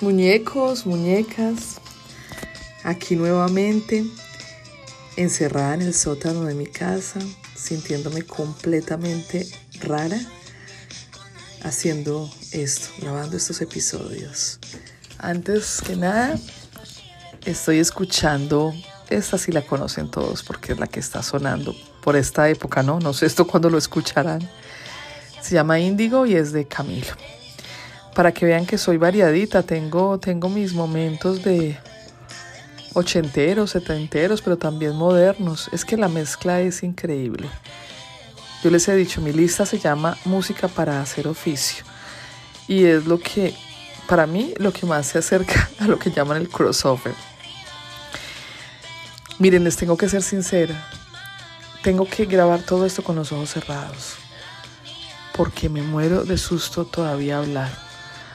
Muñecos, muñecas, aquí nuevamente, encerrada en el sótano de mi casa, sintiéndome completamente rara, haciendo esto, grabando estos episodios. Antes que nada, estoy escuchando, esta sí la conocen todos porque es la que está sonando por esta época, ¿no? No sé esto cuándo lo escucharán. Se llama Índigo y es de Camilo para que vean que soy variadita, tengo, tengo mis momentos de ochenteros, setenteros, pero también modernos. Es que la mezcla es increíble. Yo les he dicho, mi lista se llama Música para hacer oficio. Y es lo que, para mí, lo que más se acerca a lo que llaman el crossover. Miren, les tengo que ser sincera. Tengo que grabar todo esto con los ojos cerrados. Porque me muero de susto todavía hablar.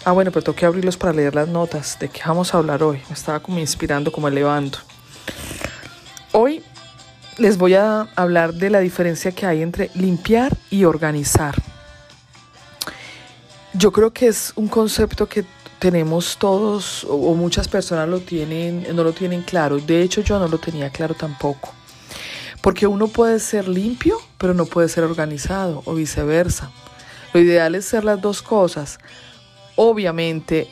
Ah, bueno, pero tengo que abrirlos para leer las notas. ¿De qué vamos a hablar hoy? Me estaba como inspirando, como elevando. Hoy les voy a hablar de la diferencia que hay entre limpiar y organizar. Yo creo que es un concepto que tenemos todos o muchas personas lo tienen, no lo tienen claro. De hecho, yo no lo tenía claro tampoco. Porque uno puede ser limpio, pero no puede ser organizado o viceversa. Lo ideal es ser las dos cosas. Obviamente,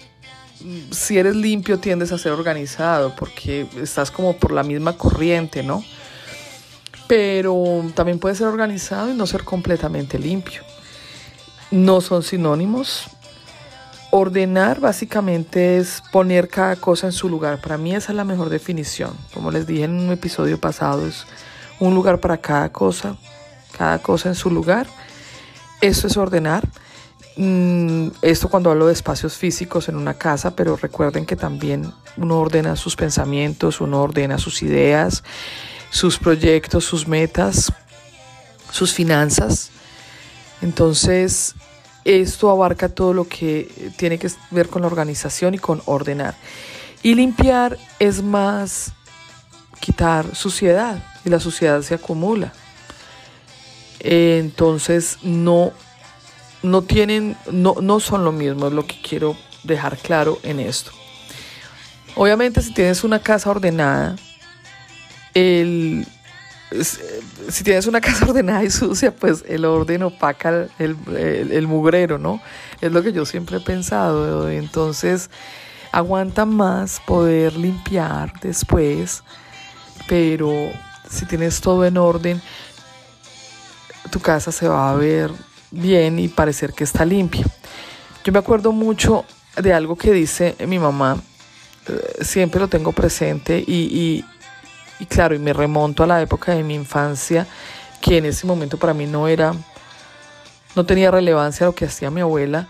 si eres limpio tiendes a ser organizado porque estás como por la misma corriente, ¿no? Pero también puedes ser organizado y no ser completamente limpio. No son sinónimos. Ordenar básicamente es poner cada cosa en su lugar. Para mí esa es la mejor definición. Como les dije en un episodio pasado, es un lugar para cada cosa, cada cosa en su lugar. Eso es ordenar. Mm, esto cuando hablo de espacios físicos en una casa, pero recuerden que también uno ordena sus pensamientos, uno ordena sus ideas, sus proyectos, sus metas, sus finanzas. Entonces, esto abarca todo lo que tiene que ver con la organización y con ordenar. Y limpiar es más quitar suciedad y la suciedad se acumula. Entonces, no no tienen, no, no son lo mismo, es lo que quiero dejar claro en esto. Obviamente si tienes una casa ordenada, el, si tienes una casa ordenada y sucia, pues el orden opaca el, el, mugrero, ¿no? Es lo que yo siempre he pensado. Entonces, aguanta más poder limpiar después, pero si tienes todo en orden, tu casa se va a ver bien y parecer que está limpia. Yo me acuerdo mucho de algo que dice mi mamá, eh, siempre lo tengo presente y, y, claro, y me remonto a la época de mi infancia, que en ese momento para mí no era, no tenía relevancia lo que hacía mi abuela,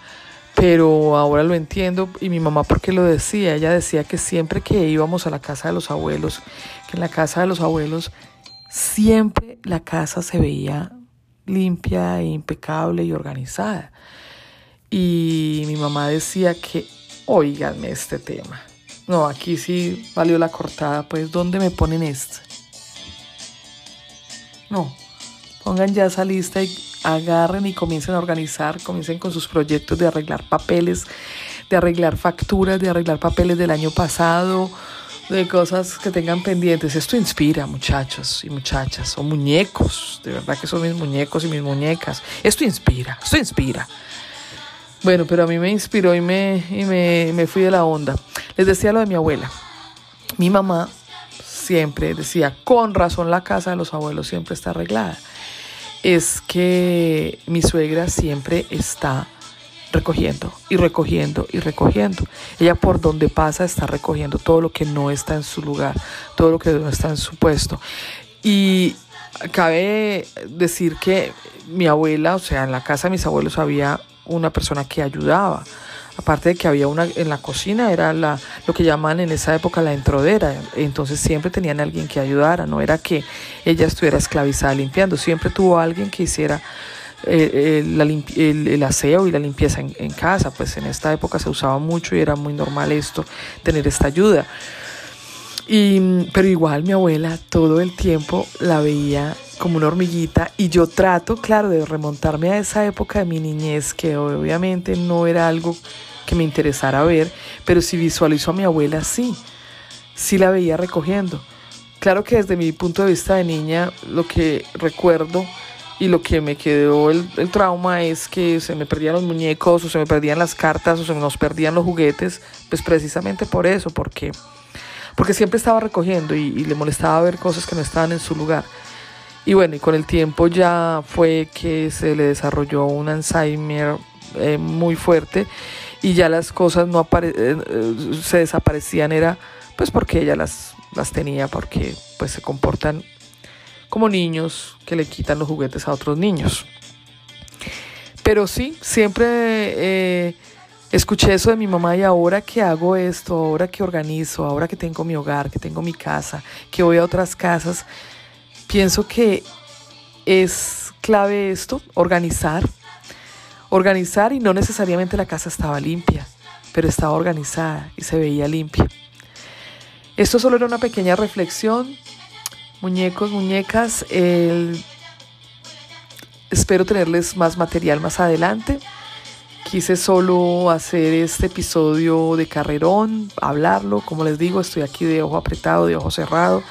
pero ahora lo entiendo y mi mamá porque lo decía, ella decía que siempre que íbamos a la casa de los abuelos, que en la casa de los abuelos siempre la casa se veía limpia e impecable y organizada. Y mi mamá decía que, oiganme este tema. No, aquí sí valió la cortada, pues ¿dónde me ponen esto? No, pongan ya esa lista y agarren y comiencen a organizar, comiencen con sus proyectos de arreglar papeles, de arreglar facturas, de arreglar papeles del año pasado, de cosas que tengan pendientes. Esto inspira, muchachos y muchachas, o muñecos, de verdad que son mis muñecos y mis muñecas. Esto inspira, esto inspira. Bueno, pero a mí me inspiró y me, y me, me fui de la onda. Les decía lo de mi abuela. Mi mamá siempre decía, con razón la casa de los abuelos siempre está arreglada. Es que mi suegra siempre está recogiendo y recogiendo y recogiendo. Ella por donde pasa está recogiendo todo lo que no está en su lugar, todo lo que no está en su puesto. Y cabe decir que mi abuela, o sea, en la casa de mis abuelos había una persona que ayudaba. Aparte de que había una en la cocina, era la, lo que llaman en esa época la entrodera. Entonces siempre tenían alguien que ayudara. No era que ella estuviera esclavizada limpiando. Siempre tuvo alguien que hiciera eh, el, aseo y la limpieza en, casa, pues en esta época se usaba mucho y era muy normal esto, tener esta ayuda. Y, pero igual mi abuela todo el tiempo la veía como una hormiguita y yo trato, claro, de remontarme a esa época de mi niñez que obviamente no era algo que me interesara ver, pero si visualizo a mi abuela, sí, sí la veía recogiendo. Claro que desde mi punto de vista de niña, lo que recuerdo y lo que me quedó el, trauma es que se me perdían los muñecos o se me perdían las cartas o se nos perdían los juguetes, pues precisamente por eso, porque, porque siempre estaba recogiendo y, le molestaba ver cosas que no estaban en su lugar. Y bueno, y con el tiempo ya fue que se le desarrolló un Alzheimer eh, muy fuerte y ya las cosas no eh, eh, se desaparecían, era pues porque ella las, las tenía, porque pues se comportan como niños que le quitan los juguetes a otros niños. Pero sí, siempre eh, escuché eso de mi mamá y ahora que hago esto, ahora que organizo, ahora que tengo mi hogar, que tengo mi casa, que voy a otras casas, pienso que es clave esto, organizar. Organizar y no necesariamente la casa estaba limpia, pero estaba organizada y se veía limpia. Esto solo era una pequeña reflexión muñecos, muñecas. espero tenerles más material más adelante. Quise solo hacer este episodio de carrerón, hablarlo. Como les digo, estoy aquí de ojo apretado, de ojo cerrado,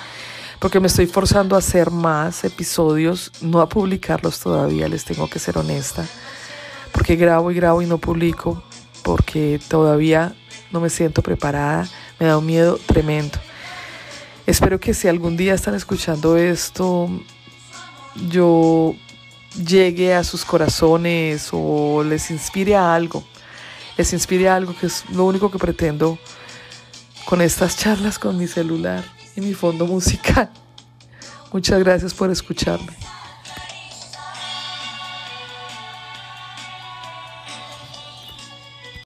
porque me estoy forzando a hacer más episodios, no a publicarlos todavía, les tengo que ser honesta. Porque grabo y grabo y no publico, porque todavía no me siento preparada, me da un miedo tremendo. Espero que si algún día están escuchando esto, yo llegue a sus corazones o les inspire a algo. Les inspire a algo que es lo único que pretendo con estas charlas con mi celular y mi fondo musical. Muchas gracias por escucharme.